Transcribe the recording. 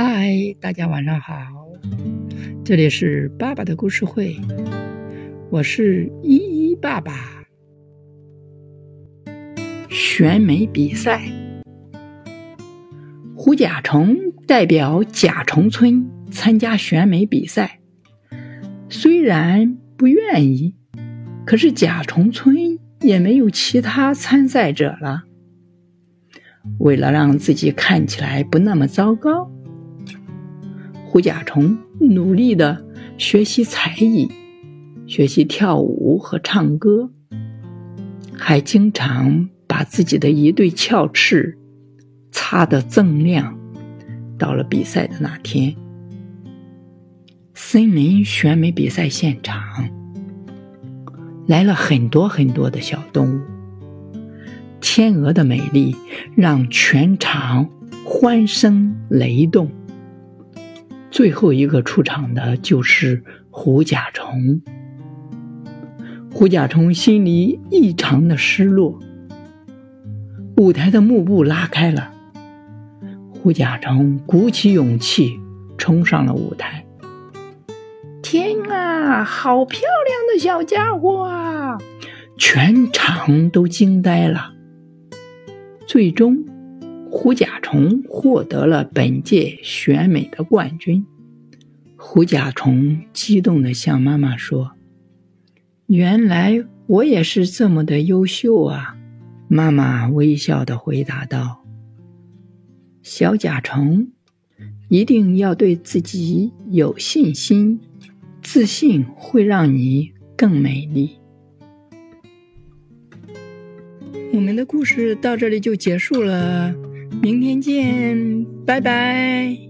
嗨，大家晚上好，这里是爸爸的故事会，我是依依爸爸。选美比赛，胡甲虫代表甲虫村参加选美比赛，虽然不愿意，可是甲虫村也没有其他参赛者了。为了让自己看起来不那么糟糕。胡甲虫努力的学习才艺，学习跳舞和唱歌，还经常把自己的一对翘翅擦得锃亮。到了比赛的那天，森林选美比赛现场来了很多很多的小动物，天鹅的美丽让全场欢声雷动。最后一个出场的就是虎甲虫。虎甲虫心里异常的失落。舞台的幕布拉开了，虎甲虫鼓起勇气冲上了舞台。天啊，好漂亮的小家伙啊！全场都惊呆了。最终。虎甲虫获得了本届选美的冠军。虎甲虫激动地向妈妈说：“原来我也是这么的优秀啊！”妈妈微笑地回答道：“小甲虫，一定要对自己有信心，自信会让你更美丽。”我们的故事到这里就结束了。明天见，拜拜。